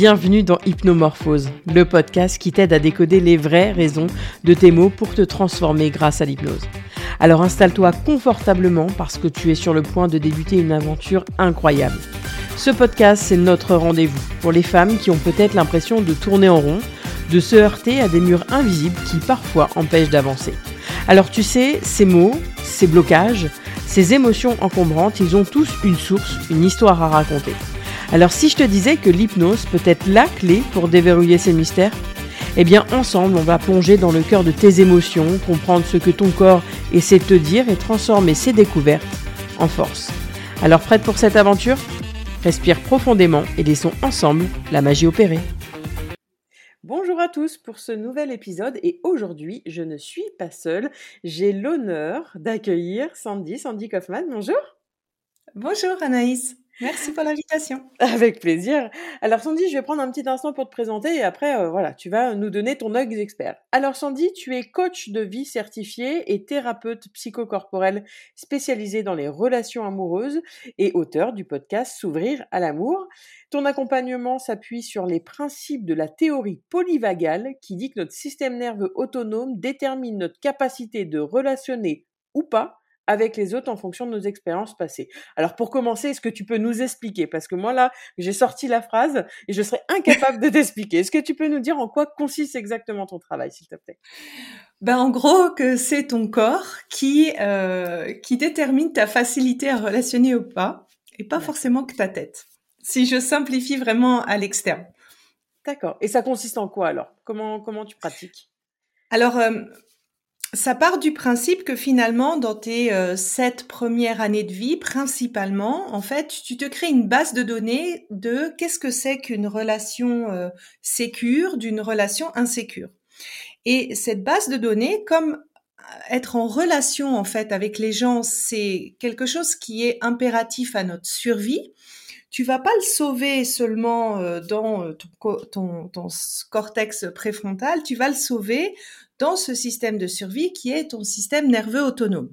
Bienvenue dans Hypnomorphose, le podcast qui t'aide à décoder les vraies raisons de tes mots pour te transformer grâce à l'hypnose. Alors installe-toi confortablement parce que tu es sur le point de débuter une aventure incroyable. Ce podcast, c'est notre rendez-vous pour les femmes qui ont peut-être l'impression de tourner en rond, de se heurter à des murs invisibles qui parfois empêchent d'avancer. Alors tu sais, ces mots, ces blocages, ces émotions encombrantes, ils ont tous une source, une histoire à raconter. Alors si je te disais que l'hypnose peut être la clé pour déverrouiller ces mystères, eh bien ensemble on va plonger dans le cœur de tes émotions, comprendre ce que ton corps essaie de te dire et transformer ces découvertes en force. Alors prête pour cette aventure? Respire profondément et laissons ensemble la magie opérer. Bonjour à tous pour ce nouvel épisode et aujourd'hui je ne suis pas seule, j'ai l'honneur d'accueillir Sandy, Sandy Kaufman, bonjour. Bonjour Anaïs Merci pour l'invitation. Avec plaisir. Alors Sandy, je vais prendre un petit instant pour te présenter et après, euh, voilà, tu vas nous donner ton œil d'expert. Alors Sandy, tu es coach de vie certifié et thérapeute psychocorporel spécialisé dans les relations amoureuses et auteur du podcast S'ouvrir à l'amour. Ton accompagnement s'appuie sur les principes de la théorie polyvagale qui dit que notre système nerveux autonome détermine notre capacité de relationner ou pas avec les autres en fonction de nos expériences passées. Alors pour commencer, est-ce que tu peux nous expliquer? Parce que moi là, j'ai sorti la phrase et je serais incapable de t'expliquer. Est-ce que tu peux nous dire en quoi consiste exactement ton travail, s'il te plaît? Ben, en gros, que c'est ton corps qui, euh, qui détermine ta facilité à relationner ou pas, et pas forcément que ta tête. Si je simplifie vraiment à l'externe. D'accord. Et ça consiste en quoi alors? Comment comment tu pratiques? Alors, euh, ça part du principe que finalement, dans tes euh, sept premières années de vie, principalement, en fait, tu te crées une base de données de qu'est-ce que c'est qu'une relation euh, sécure d'une relation insécure. Et cette base de données, comme euh, être en relation en fait avec les gens, c'est quelque chose qui est impératif à notre survie. Tu vas pas le sauver seulement dans ton cortex préfrontal, tu vas le sauver dans ce système de survie qui est ton système nerveux autonome.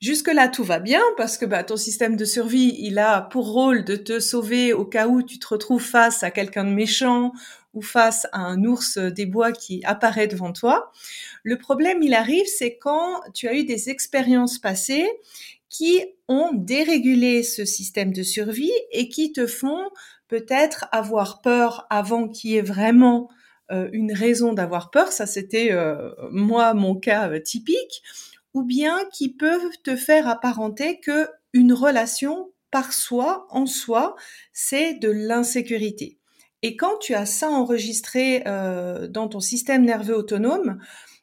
Jusque-là, tout va bien parce que bah, ton système de survie, il a pour rôle de te sauver au cas où tu te retrouves face à quelqu'un de méchant ou face à un ours des bois qui apparaît devant toi. Le problème, il arrive, c'est quand tu as eu des expériences passées qui ont dérégulé ce système de survie et qui te font peut-être avoir peur avant qu'il y ait vraiment une raison d'avoir peur, ça c'était euh, moi mon cas euh, typique, ou bien qui peuvent te faire apparenter que une relation par soi, en soi, c'est de l'insécurité. Et quand tu as ça enregistré dans ton système nerveux autonome,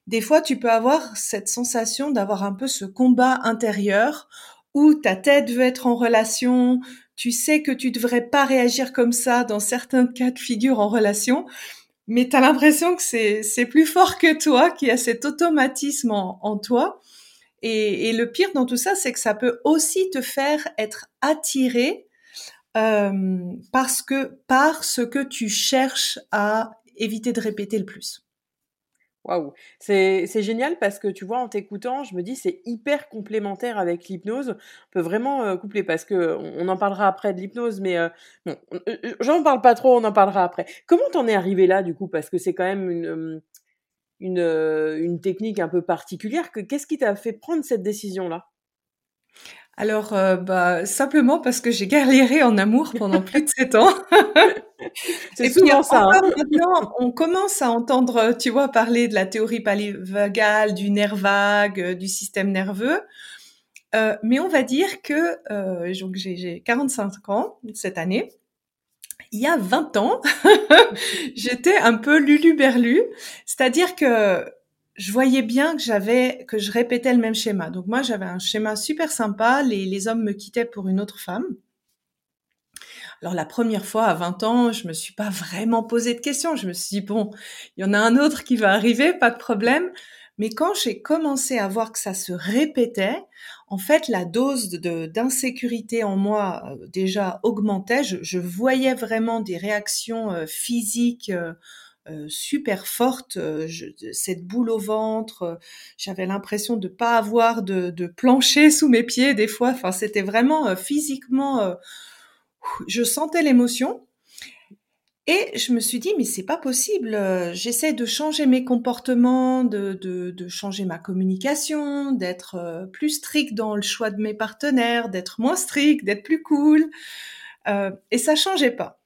des fois tu peux avoir cette sensation d'avoir un peu ce combat intérieur où ta tête veut être en relation, tu sais que tu devrais pas réagir comme ça dans certains cas de figure en relation, mais tu as l'impression que c'est plus fort que toi, qu'il y a cet automatisme en, toi. Et, le pire dans tout ça, c'est que ça peut aussi te faire être attiré euh, parce que par ce que tu cherches à éviter de répéter le plus. Waouh, c'est génial parce que tu vois, en t'écoutant, je me dis c'est hyper complémentaire avec l'hypnose. On peut vraiment euh, coupler parce que on, en parlera après de l'hypnose, mais euh, bon, euh, j'en parle pas trop, on en parlera après. Comment t'en es arrivé là du coup? Parce que c'est quand même une une, une technique un peu particulière. Qu'est-ce qui t'a fait prendre cette décision là alors, bah, simplement parce que j'ai galéré en amour pendant plus de sept ans. C'est souvent ça. Hein. Maintenant, on commence à entendre, tu vois, parler de la théorie polyvagale, du nerf vague, euh, du système nerveux. Euh, mais on va dire que euh, j'ai 45 ans cette année. Il y a 20 ans, j'étais un peu lulu-berlu, c'est-à-dire que je voyais bien que j'avais que je répétais le même schéma. Donc moi, j'avais un schéma super sympa. Les, les hommes me quittaient pour une autre femme. Alors la première fois à 20 ans, je me suis pas vraiment posé de questions. Je me suis dit bon, il y en a un autre qui va arriver, pas de problème. Mais quand j'ai commencé à voir que ça se répétait, en fait, la dose d'insécurité en moi euh, déjà augmentait. Je, voyais vraiment des réactions euh, physiques euh, super fortes. cette boule au ventre, j'avais l'impression de pas avoir de, plancher sous mes pieds des fois. Enfin, c'était vraiment physiquement je sentais l'émotion. Et je me suis dit, mais c'est pas possible. J'essaie de changer mes comportements, de, changer ma communication, d'être euh, plus strict dans le choix de mes partenaires, d'être moins strict, d'être plus cool. Euh, et ça changeait pas.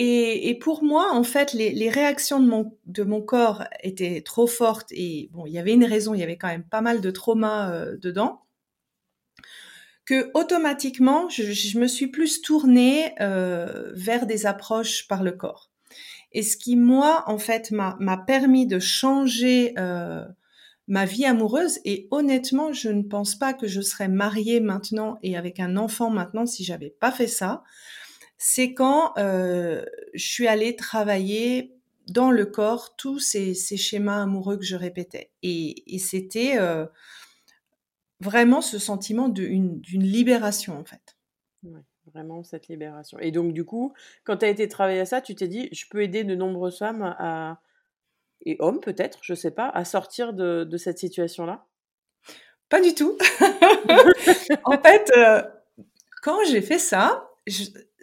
Et, pour moi, en fait, les, réactions de mon, corps étaient trop fortes. Et bon, il y avait une raison, il y avait quand même pas mal de trauma euh, dedans que automatiquement, je, je, me suis plus tournée euh, vers des approches par le corps. Et ce qui, moi, en fait, m'a permis de changer euh, ma vie amoureuse. Et honnêtement, je ne pense pas que je serais mariée maintenant et avec un enfant maintenant si j'avais pas fait ça. C'est quand euh, je suis allée travailler dans le corps tous ces, ces schémas amoureux que je répétais. Et, et c'était euh, vraiment ce sentiment d'une libération en fait. Ouais, vraiment cette libération. Et donc du coup, quand tu as été travailler à ça, tu t'es dit, je peux aider de nombreuses femmes à, et hommes peut-être, je sais pas, à sortir de, de cette situation-là? Pas du tout. en fait, euh, quand j'ai fait ça,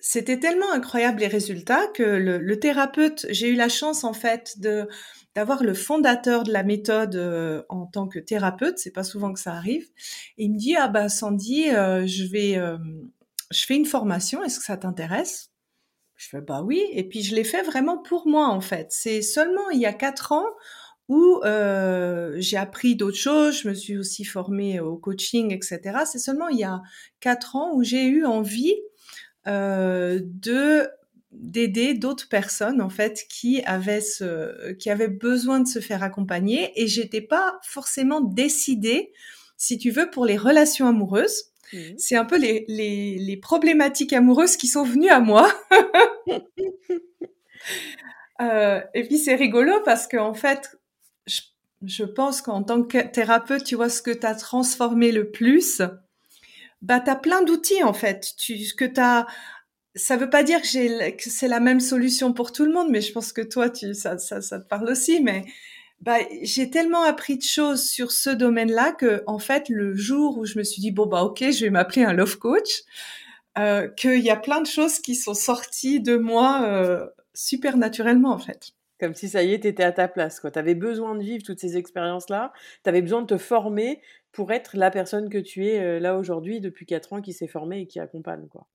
c'était tellement incroyable les résultats que le, le thérapeute, j'ai eu la chance en fait de d'avoir le fondateur de la méthode euh, en tant que thérapeute, c'est pas souvent que ça arrive. Et il me dit ah bah Sandy, euh, je vais, euh, je fais une formation, est-ce que ça t'intéresse? Je fais bah oui. Et puis je l'ai fait vraiment pour moi en fait. C'est seulement il y a quatre ans où j'ai appris d'autres choses, je me suis aussi formée au coaching, etc. C'est seulement il y a quatre ans où j'ai eu envie de d'aider d'autres personnes en fait qui avaient ce, qui avaient besoin de se faire accompagner. Et j'étais pas forcément décidée si tu veux pour les relations amoureuses. Mmh. c'est un peu les, les, les, problématiques amoureuses qui sont venues à moi. Euh, et puis c'est rigolo parce que en fait je, je pense qu'en tant que thérapeute tu vois ce que tu as transformé le plus bah tu plein d'outils en fait tu que tu as ça veut pas dire que, j'ai, que c'est la même solution pour tout le monde, mais je pense que toi, tu, ça, ça, ça te parle aussi. Mais bah, j'ai tellement appris de choses sur ce domaine-là que, en fait, le jour où je me suis dit bon bah ok, je vais m'appeler un love coach, euh, qu'il y a plein de choses qui sont sorties de moi euh, super naturellement en fait. Comme si ça y est, t'étais à ta place. Tu avais besoin de vivre toutes ces expériences-là. Tu avais besoin de te former pour être la personne que tu es euh, là aujourd'hui depuis quatre ans qui s'est formée et qui accompagne. quoi.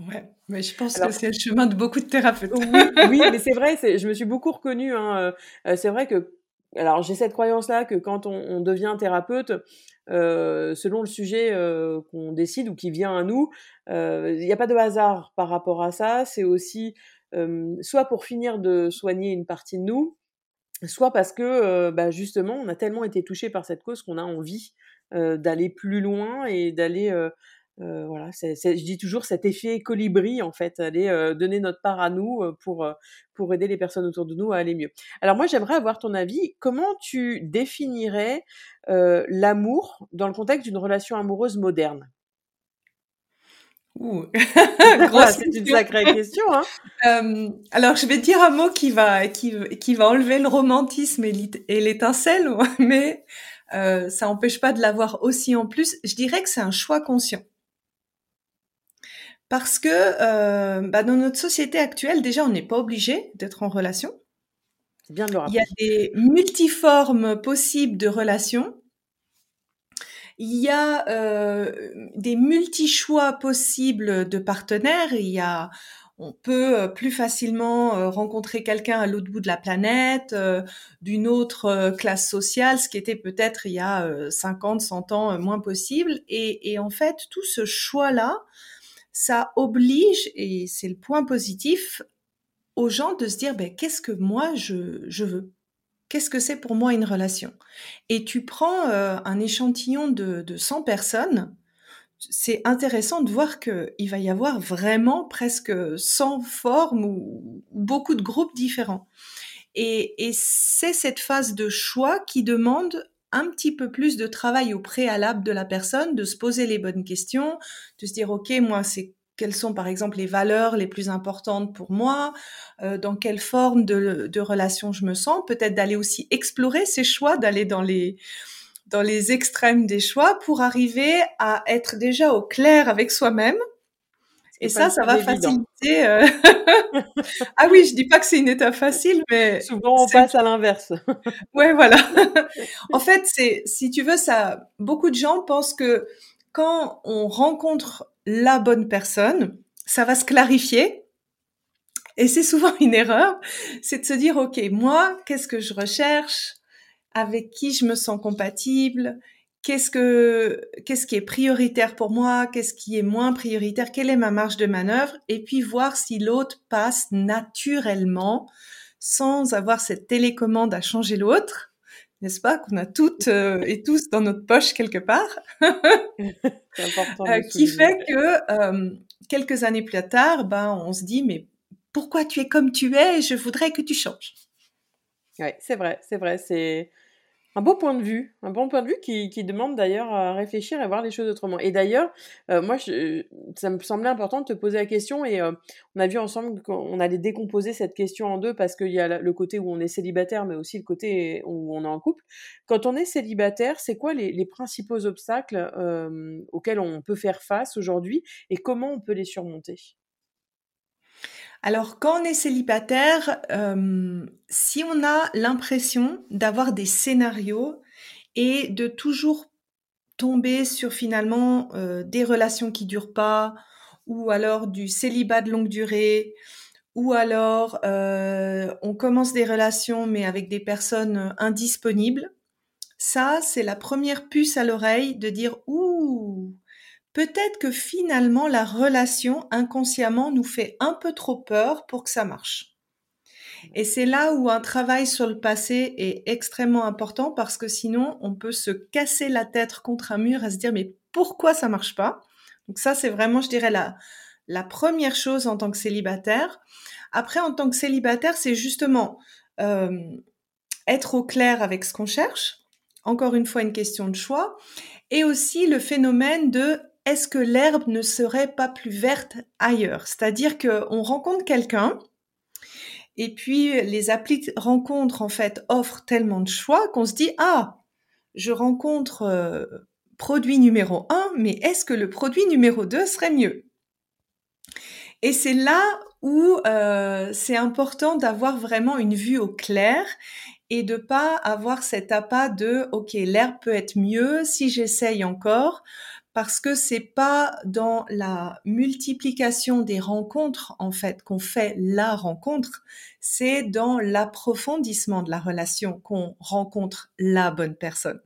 Ouais, mais je pense que c'est le chemin de beaucoup de thérapeutes. Oui, oui mais c'est vrai, je me suis beaucoup reconnue. Hein, euh, euh, c'est vrai que, alors j'ai cette croyance-là que quand on, on devient thérapeute, euh, selon le sujet euh, qu'on décide ou qui vient à nous, il n'y a pas de hasard par rapport à ça. C'est aussi soit pour finir de soigner une partie de nous, soit parce que bah, justement on a tellement été touché par cette cause qu'on a envie d'aller plus loin et d'aller euh, voilà, je dis toujours cet effet colibri en fait, aller euh, donner notre part à nous euh, pour pour aider les personnes autour de nous à aller mieux. Alors moi, j'aimerais avoir ton avis. Comment tu définirais l'amour dans le contexte d'une relation amoureuse moderne? Ouh. c'est une sacrée question. Hein alors, je vais dire un mot qui va, qui, qui va enlever le romantisme et l'étincelle, mais euh, ça n'empêche pas de l'avoir aussi en plus. Je dirais que c'est un choix conscient. Parce que euh, bah dans notre société actuelle, déjà, on n'est pas obligé d'être en relation. Bien de le Il y a des multiformes possibles de relations. Il y a euh, des multi-choix possibles de partenaires. Il y a, on peut euh, plus facilement euh, rencontrer quelqu'un à l'autre bout de la planète, d'une autre classe sociale, ce qui était peut-être il y a 50, 100 ans moins possible. Et, et en fait, tout ce choix-là, ça oblige, et c'est le point positif, aux gens de se dire, ben, qu'est-ce que moi je, je veux? Qu'est-ce que c'est pour moi une relation? Et tu prends euh, un échantillon de, de 100 personnes, c'est intéressant de voir qu'il va y avoir vraiment presque 100 formes ou beaucoup de groupes différents. Et, et c'est cette phase de choix qui demande un petit peu plus de travail au préalable de la personne, de se poser les bonnes questions, de se dire, OK, moi, c'est quelles sont par exemple les valeurs les plus importantes pour moi, euh, dans quelle forme de, de, relation je me sens, peut-être d'aller aussi explorer ces choix, d'aller dans les dans les extrêmes des choix pour arriver à être déjà au clair avec soi-même Et ça, ça va faciliter. Euh, ah oui, je dis pas que c'est une étape facile, mais souvent on passe à l'inverse. ouais, voilà. en fait, c'est si tu veux ça. Beaucoup de gens pensent que quand on rencontre la bonne personne, ça va se clarifier. Et c'est souvent une erreur, c'est de se dire, OK, moi, qu'est-ce que je recherche? Avec qui je me sens compatible? qu'est-ce que qu'est-ce qui est prioritaire pour moi, qu'est-ce qui est moins prioritaire, quelle est ma marge de manœuvre, et puis voir si l'autre passe naturellement sans avoir cette télécommande à changer l'autre, n'est-ce pas qu'on a toutes euh, et tous dans notre poche quelque part, euh, qui fait que euh, quelques années plus tard, ben on se dit mais pourquoi tu es comme tu es Je voudrais que tu changes. Oui, c'est vrai, c'est vrai, c'est un beau point de vue, un bon point de vue qui, qui demande d'ailleurs à réfléchir et voir les choses autrement. Et d'ailleurs, euh, moi, je, ça me semblait important de te poser la question et euh, on a vu ensemble qu'on allait décomposer cette question en deux parce qu'il y a le côté où on est célibataire, mais aussi le côté où on est en couple. Quand on est célibataire, c'est quoi les, les, principaux obstacles euh, auxquels on peut faire face aujourd'hui et comment on peut les surmonter? Alors, quand on est célibataire, euh, si on a l'impression d'avoir des scénarios et de toujours tomber sur finalement euh, des relations qui durent pas, ou alors du célibat de longue durée, ou alors euh, on commence des relations mais avec des personnes indisponibles, ça c'est la première puce à l'oreille de dire ouh peut-être que finalement la relation inconsciemment nous fait un peu trop peur pour que ça marche. Et c'est là où un travail sur le passé est extrêmement important parce que sinon on peut se casser la tête contre un mur à se dire mais pourquoi ça marche pas? Donc ça c'est vraiment je dirais la la première chose en tant que célibataire. Après en tant que célibataire c'est justement euh, être au clair avec ce qu'on cherche. Encore une fois une question de choix et aussi le phénomène de est-ce que l'herbe ne serait pas plus verte ailleurs? C'est-à-dire qu'on rencontre quelqu'un, et puis les applis rencontres en fait offrent tellement de choix qu'on se dit ah je rencontre euh, produit numéro 1 mais est-ce que le produit numéro 2 serait mieux? Et c'est là où euh, c'est important d'avoir vraiment une vue au clair et de pas avoir cet appât de ok l'herbe peut être mieux si j'essaye encore parce que c'est pas dans la multiplication des rencontres en fait qu'on fait la rencontre, c'est dans l'approfondissement de la relation qu'on rencontre la bonne personne.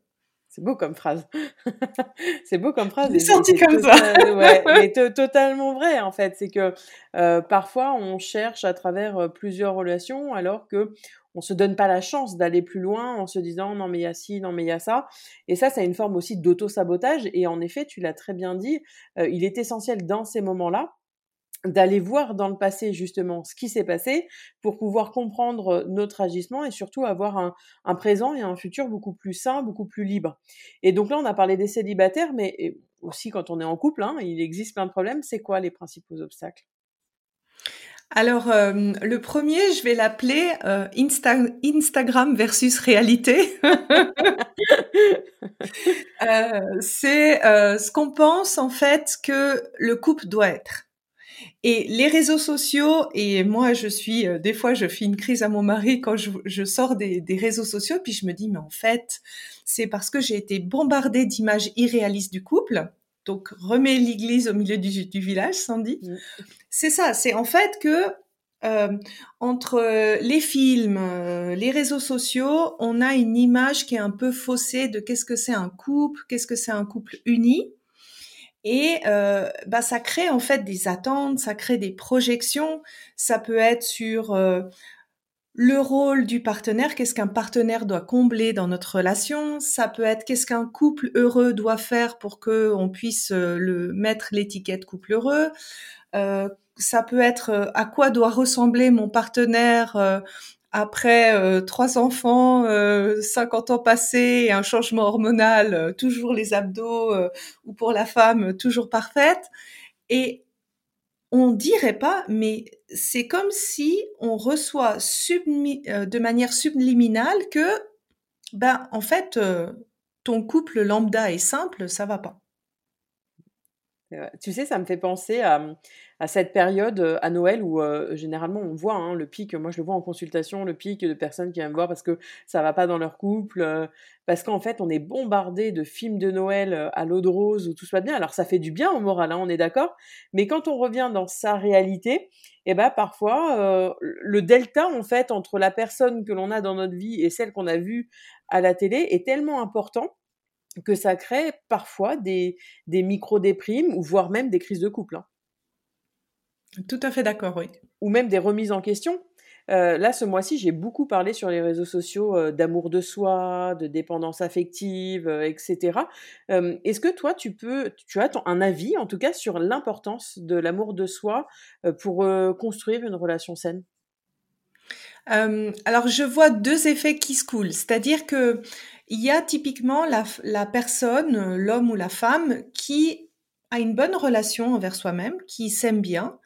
C'est beau comme phrase. c'est beau comme phrase. C'est senti comme ça. ouais, mais totalement vrai en fait. C'est que euh, parfois on cherche à travers euh, plusieurs relations alors que on se donne pas la chance d'aller plus loin en se disant non mais il y a ci, non mais il y a ça. Et ça, c'est une forme aussi d'auto-sabotage. Et en effet, tu l'as très bien dit, euh, il est essentiel dans ces moments-là d'aller voir dans le passé justement ce qui s'est passé pour pouvoir comprendre notre agissement et surtout avoir un, présent et un futur beaucoup plus sain, beaucoup plus libre. Et donc là, on a parlé des célibataires, mais aussi quand on est en couple, hein, il existe plein de problèmes. C'est quoi les principaux obstacles? Alors, euh, le premier, je vais l'appeler euh, Instagram versus réalité. Euh, c'est ce qu'on pense en fait que le couple doit être. Et les réseaux sociaux, et moi je suis, des fois je fais une crise à mon mari quand je, sors des, des, réseaux sociaux, puis je me dis, mais en fait, c'est parce que j'ai été bombardée d'images irréalistes du couple donc, remets l'église au milieu du, village, Sandy. C'est ça, c'est en fait que euh, entre euh, les films, euh, les réseaux sociaux, on a une image qui est un peu faussée de qu'est-ce que c'est un couple, qu'est-ce que c'est un couple uni. Et bah, ça crée en fait des attentes, ça crée des projections. Ça peut être sur le rôle du partenaire, qu'est-ce qu'un partenaire doit combler dans notre relation? Ça peut être qu'est-ce qu'un couple heureux doit faire pour que on puisse euh, le mettre l'étiquette couple heureux? Euh, ça peut être euh, à quoi doit ressembler mon partenaire après trois enfants, 50 ans passés et un changement hormonal, toujours les abdos ou pour la femme toujours parfaite? Et on dirait pas, mais c'est comme si on reçoit euh, de manière subliminale que, ben, en fait, euh, ton couple lambda est simple, ça va pas. Tu sais, ça me fait penser à, à cette période euh, à Noël où euh, généralement on voit hein, le pic, moi je le vois en consultation, le pic de personnes qui viennent me voir parce que ça va pas dans leur couple, euh, parce qu'en fait on est bombardé de films de Noël à l'eau de rose où tout se passe bien. Alors ça fait du bien au moral, hein, on est d'accord, mais quand on revient dans sa réalité, et eh ben parfois le delta en fait entre la personne que l'on a dans notre vie et celle qu'on a vue à la télé est tellement important que ça crée parfois des, des micro-déprimes ou voire même des crises de couple. Hein. Tout à fait d'accord, oui. Ou même des remises en question. Euh, là, ce mois-ci, j'ai beaucoup parlé sur les réseaux sociaux euh, d'amour de soi, de dépendance affective, euh, etc. Est-ce que toi, tu peux, tu as un avis, en tout cas, sur l'importance de l'amour de soi pour construire une relation saine? Alors, je vois deux effets qui se coulent. C'est-à-dire que il y a typiquement la, la personne, l'homme ou la femme, qui a une bonne relation envers soi-même, qui s'aime bien,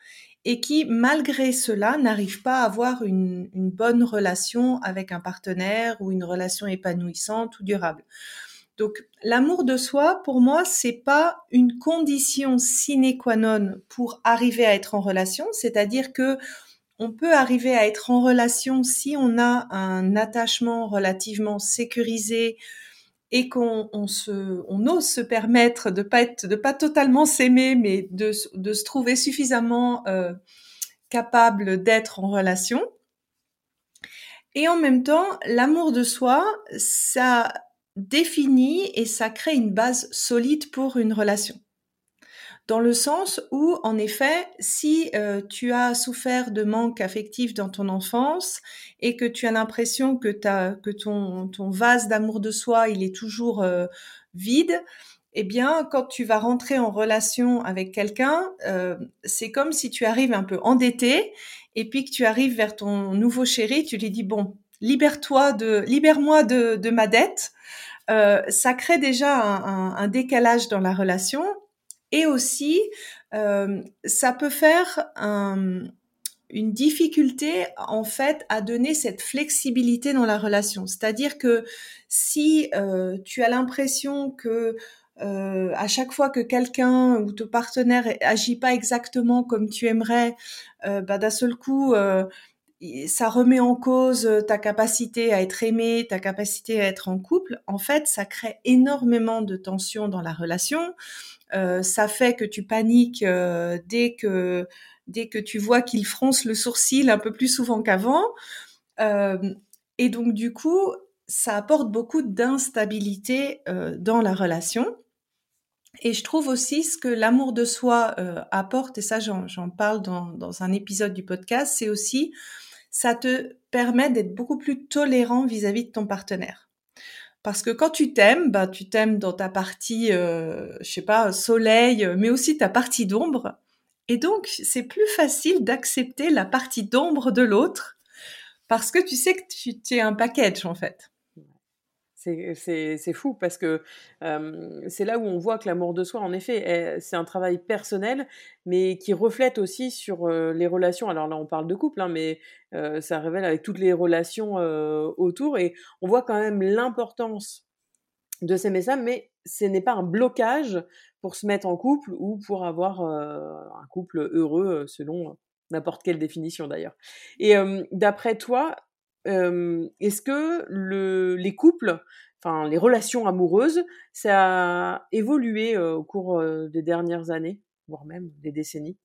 et qui, malgré cela, n'arrive pas à avoir une, bonne relation avec un partenaire ou une relation épanouissante ou durable. Donc, l'amour de soi, pour moi, c'est pas une condition sine qua non pour arriver à être en relation. C'est-à-dire que on peut arriver à être en relation si on a un attachement relativement sécurisé, et qu'on on se, ose se permettre de pas pas totalement s'aimer, mais de, de se trouver suffisamment euh, capable d'être en relation. Et en même temps, l'amour de soi, ça définit et ça crée une base solide pour une relation dans le sens où, en effet, si euh, tu as souffert de manque affectif dans ton enfance et que tu as l'impression que, que ton, ton vase d'amour de soi, il est toujours euh, vide, eh bien, quand tu vas rentrer en relation avec quelqu'un, euh, c'est comme si tu arrives un peu endetté et puis que tu arrives vers ton nouveau chéri, tu lui dis bon, libère-toi de, libère-moi de, de ma dette. Euh, ça crée déjà un, un, un, décalage dans la relation et aussi, euh, ça peut faire une difficulté en fait à donner cette flexibilité dans la relation. C'est-à-dire que si euh, tu as l'impression que euh, à chaque fois que quelqu'un ou ton partenaire agit pas exactement comme tu aimerais, bah, d'un seul coup, ça remet en cause ta capacité à être aimé, ta capacité à être en couple. En fait, ça crée énormément de tensions dans la relation. Euh, ça fait que tu paniques euh, dès que dès que tu vois qu'il fronce le sourcil un peu plus souvent qu'avant. Euh, et donc du coup, ça apporte beaucoup d'instabilité dans la relation. Et je trouve aussi ce que l'amour de soi apporte, et ça j'en parle dans, dans, un épisode du podcast, c'est aussi ça te permet d'être beaucoup plus tolérant vis-à-vis -vis de ton partenaire. Parce que quand tu t'aimes, bah, tu t'aimes dans ta partie, euh, je sais pas, soleil, mais aussi ta partie d'ombre. Et donc, c'est plus facile d'accepter la partie d'ombre de l'autre parce que tu sais que tu, es un package, en fait. C'est fou parce que c'est là où on voit que l'amour de soi, en effet, c'est un travail personnel, mais qui reflète aussi sur les relations. Alors là, on parle de couple, hein, mais ça révèle avec toutes les relations autour. Et on voit quand même l'importance de s'aimer ça, mais ce n'est pas un blocage pour se mettre en couple ou pour avoir un couple heureux selon n'importe quelle définition d'ailleurs. Et d'après toi, est-ce que le, les couples, enfin les relations amoureuses, ça a évolué au cours des dernières années, voire même des décennies?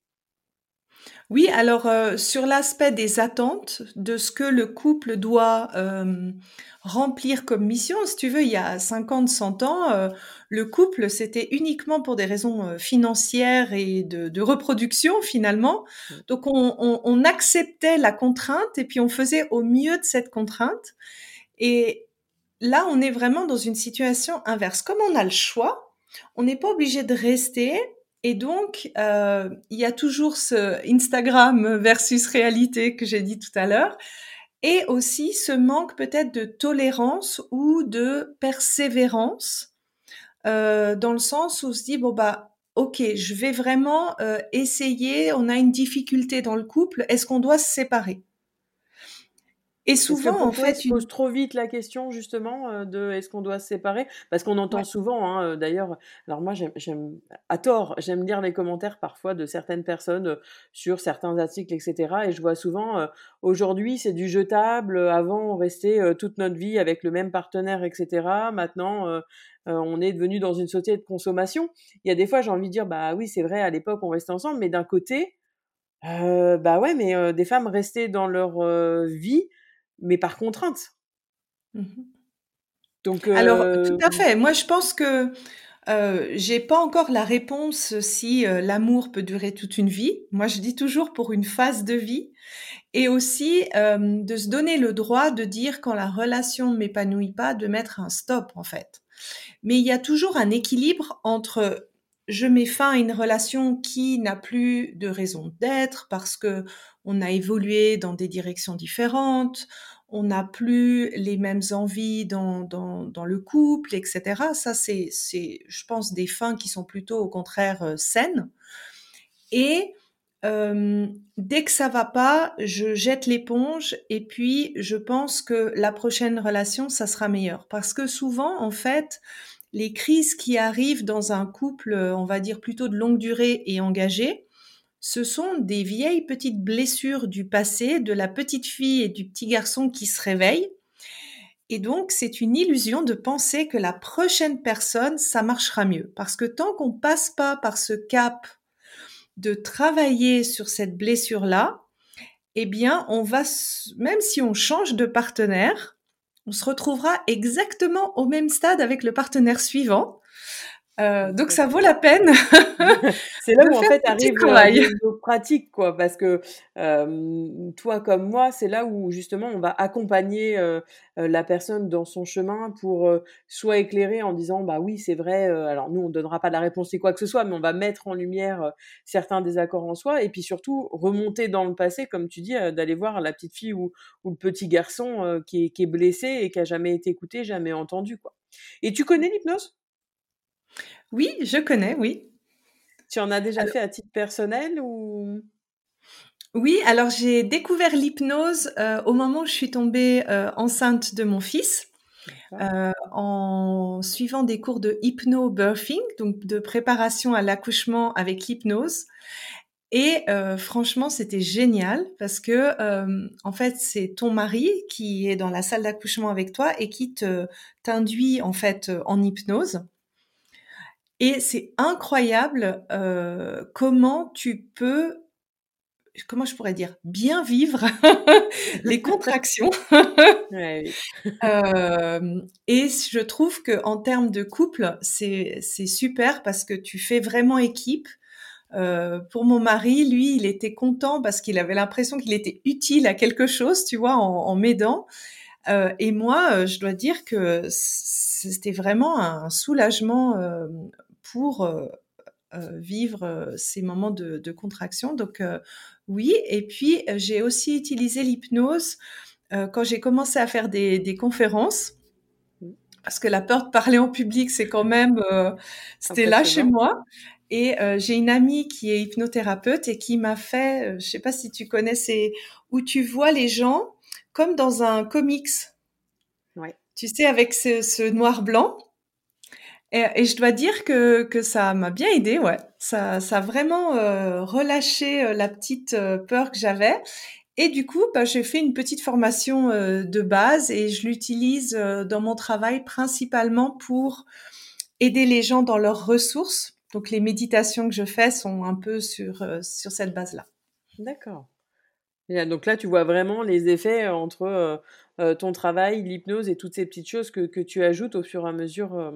Oui, alors euh, sur l'aspect des attentes, de ce que le couple doit euh, remplir comme mission, si tu veux, il y a 50, 100 ans, euh, le couple, c'était uniquement pour des raisons financières et de, reproduction finalement. Mmh. Donc on, on, acceptait la contrainte et puis on faisait au mieux de cette contrainte. Et là, on est vraiment dans une situation inverse. Comme on a le choix, on n'est pas obligé de rester et donc, euh, il y a toujours ce Instagram versus réalité que j'ai dit tout à l'heure, et aussi ce manque peut-être de tolérance ou de persévérance, euh, dans le sens où on se dit, bon, bah, ok, je vais vraiment euh, essayer, on a une difficulté dans le couple, est-ce qu'on doit se séparer? Et souvent, en fait, tu poses trop vite la question justement euh, de est-ce qu'on doit se séparer? Parce qu'on entend souvent, hein, euh, d'ailleurs, alors moi j'aime, à tort, j'aime lire les commentaires parfois de certaines personnes euh, sur certains articles, etc. Et je vois souvent, aujourd'hui c'est du jetable, avant on restait toute notre vie avec le même partenaire, etc. Maintenant on est devenu dans une société de consommation. Il y a des fois j'ai envie de dire, bah oui c'est vrai, à l'époque on restait ensemble, mais d'un côté, bah ouais, mais des femmes restaient dans leur vie mais par contrainte. Mmh Donc, Alors, tout à fait. Moi, je pense que euh, j'ai pas encore la réponse si l'amour peut durer toute une vie. Moi, je dis toujours pour une phase de vie. Et aussi de se donner le droit de dire quand la relation ne m'épanouit pas, de mettre un stop, en fait. Mais il y a toujours un équilibre entre je mets fin à une relation qui n'a plus de raison d'être parce que on a évolué dans des directions différentes, on n'a plus les mêmes envies dans, dans, le couple, etc. Ça, c'est, c'est, je pense, des fins qui sont plutôt au contraire euh, saines. Et euh, dès que ça va pas, je jette l'éponge et puis je pense que la prochaine relation, ça sera meilleur. Parce que souvent, en fait, les crises qui arrivent dans un couple, on va dire plutôt de longue durée et engagé, ce sont des vieilles petites blessures du passé, de la petite fille et du petit garçon qui se réveillent. Et donc, c'est une illusion de penser que la prochaine personne, ça marchera mieux. Parce que tant qu'on passe pas par ce cap de travailler sur cette blessure-là, eh bien, on va, même si on change de partenaire, on se retrouvera exactement au même stade avec le partenaire suivant. Euh, donc ça vaut la peine. c'est là où en fait arrive nos pratiques quoi, parce que toi comme moi, c'est là où justement on va accompagner la personne dans son chemin pour soit éclairer en disant bah oui c'est vrai. alors nous on donnera pas la réponse c'est quoi que ce soit, mais on va mettre en lumière certains désaccords en soi et puis surtout remonter dans le passé comme tu dis, d'aller voir la petite fille ou, ou le petit garçon qui est, qui est blessé et qui a jamais été écouté, jamais entendu quoi. Et tu connais l'hypnose? Oui, je connais, oui. Tu en as déjà fait à titre personnel ou? Oui, alors j'ai découvert l'hypnose euh, au moment où je suis tombée euh, enceinte de mon fils. Euh, en suivant des cours de hypno-birthing, donc de préparation à l'accouchement avec l'hypnose. Et franchement, c'était génial parce que en fait, c'est ton mari qui est dans la salle d'accouchement avec toi et qui te t'induit en fait en hypnose. Et c'est incroyable euh, comment tu peux, comment je pourrais dire, bien vivre les contractions. euh, et je trouve que en termes de couple, c'est c'est super parce que tu fais vraiment équipe. Euh, pour mon mari, lui, il était content parce qu'il avait l'impression qu'il était utile à quelque chose, tu vois, en, en m'aidant. Euh, et moi, euh, je dois dire que c'était vraiment un soulagement euh, pour euh, euh, vivre euh, ces moments de, contraction. Donc oui, et puis j'ai aussi utilisé l'hypnose quand j'ai commencé à faire des, conférences parce que la peur de parler en public, c'est quand même, c'était là chez moi. Et j'ai une amie qui est hypnothérapeute et qui m'a fait, je sais pas si tu connais, c'est où tu vois les gens comme dans un comics. Ouais. Tu sais, avec ce, ce noir Et, je dois dire que, que ça m'a bien aidé, ouais. Ça, ça a vraiment euh, relâché euh, la petite euh, peur que j'avais. Et du coup, bah, j'ai fait une petite formation de base et je l'utilise dans mon travail principalement pour aider les gens dans leurs ressources. Donc les méditations que je fais sont un peu sur, sur cette base-là. D'accord. Donc là, tu vois vraiment les effets entre ton travail, l'hypnose et toutes ces petites choses que, que, tu ajoutes au fur et à mesure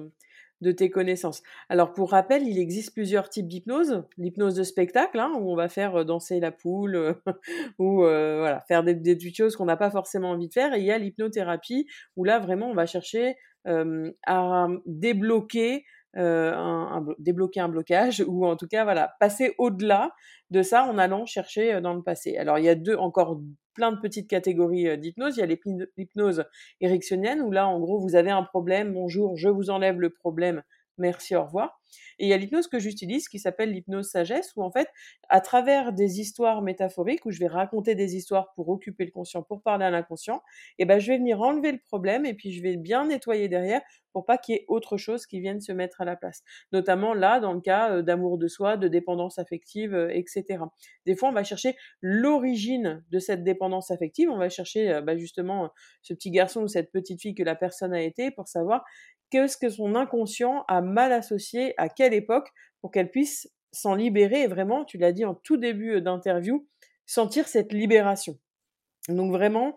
de tes connaissances. Alors pour rappel, il existe plusieurs types d'hypnose. L'hypnose de spectacle, hein, où on va faire euh, danser la poule, euh, ou euh, faire des, des choses qu'on n'a pas forcément envie de faire. Et il y a l'hypnothérapie, où là vraiment on va chercher à débloquer un, débloquer un blocage ou en tout cas voilà passer au-delà de ça en allant chercher dans le passé. Alors il y a deux encore plein de petites catégories euh, d'hypnose. Il y a l'hypnose érectionienne où là, en gros, vous avez un problème. Bonjour, je vous enlève le problème. Merci, au revoir. Et il y a l'hypnose que j'utilise qui s'appelle l'hypnose sagesse, où en fait, à travers des histoires métaphoriques, où je vais raconter des histoires pour occuper le conscient, pour parler à l'inconscient, et ben je vais venir enlever le problème et puis je vais bien nettoyer derrière pour pas qu'il y ait autre chose qui vienne se mettre à la place. Notamment là, dans le cas d'amour de soi, de dépendance affective, etc. Des fois, on va chercher l'origine de cette dépendance affective. On va chercher bah, justement ce petit garçon ou cette petite fille que la personne a été pour savoir qu'est-ce que son inconscient a mal associé à quelle époque pour qu'elle puisse s'en libérer et vraiment, tu l'as dit en tout début d'interview, sentir cette libération. Donc vraiment,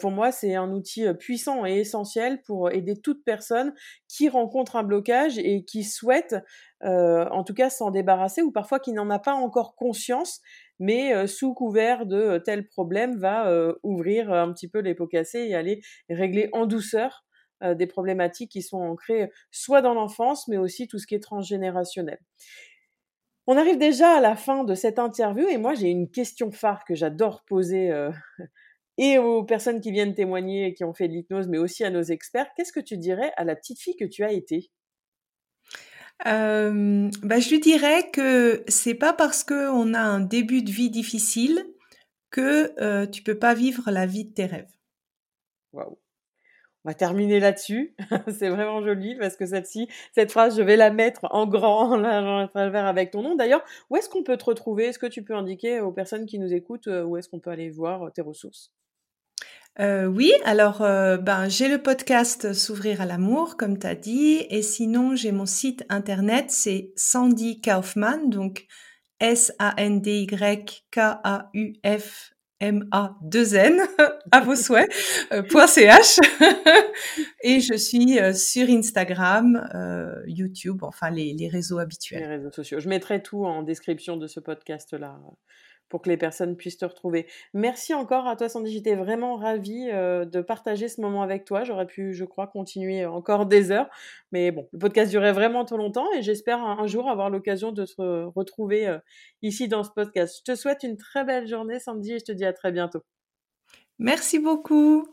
pour moi, c'est un outil puissant et essentiel pour aider toute personne qui rencontre un blocage et qui souhaite, en tout cas, s'en débarrasser ou parfois qui n'en a pas encore conscience, mais sous couvert de tel problème va ouvrir un petit peu les pots cassés et aller régler en douceur des problématiques qui sont ancrées soit dans l'enfance, mais aussi tout ce qui est transgénérationnel. On arrive déjà à la fin de cette interview et moi j'ai une question phare que j'adore poser et aux personnes qui viennent témoigner et qui ont fait de l'hypnose, mais aussi à nos experts. Qu'est-ce que tu dirais à la petite fille que tu as été? Euh, bah, je lui dirais que c'est pas parce qu'on a un début de vie difficile que euh, tu peux pas vivre la vie de tes rêves. Waouh. On va terminer là-dessus. c'est vraiment joli parce que cette phrase, je vais la mettre en grand là, travers avec ton nom. D'ailleurs, où est-ce qu'on peut te retrouver? Est-ce que tu peux indiquer aux personnes qui nous écoutent euh, où est-ce qu'on peut aller voir tes ressources? Euh, oui, alors euh, ben, j'ai le podcast S'ouvrir à l'amour, comme tu as dit, et sinon j'ai mon site internet, c'est Sandy Kaufman, donc S-A-N-D-Y-K-A-U-F-M-A-2-N, à vos souhaits, euh, .ch. et je suis sur Instagram, YouTube, enfin les, les réseaux habituels. Les réseaux sociaux. Je mettrai tout en description de ce podcast-là pour que les personnes puissent te retrouver. Merci encore à toi Sandy, j'étais vraiment ravie euh, de partager ce moment avec toi. J'aurais pu, je crois, continuer encore des heures, mais bon, le podcast durait vraiment trop longtemps et j'espère un, jour avoir l'occasion de se retrouver euh, ici dans ce podcast. Je te souhaite une très belle journée Sandy et je te dis à très bientôt. Merci beaucoup.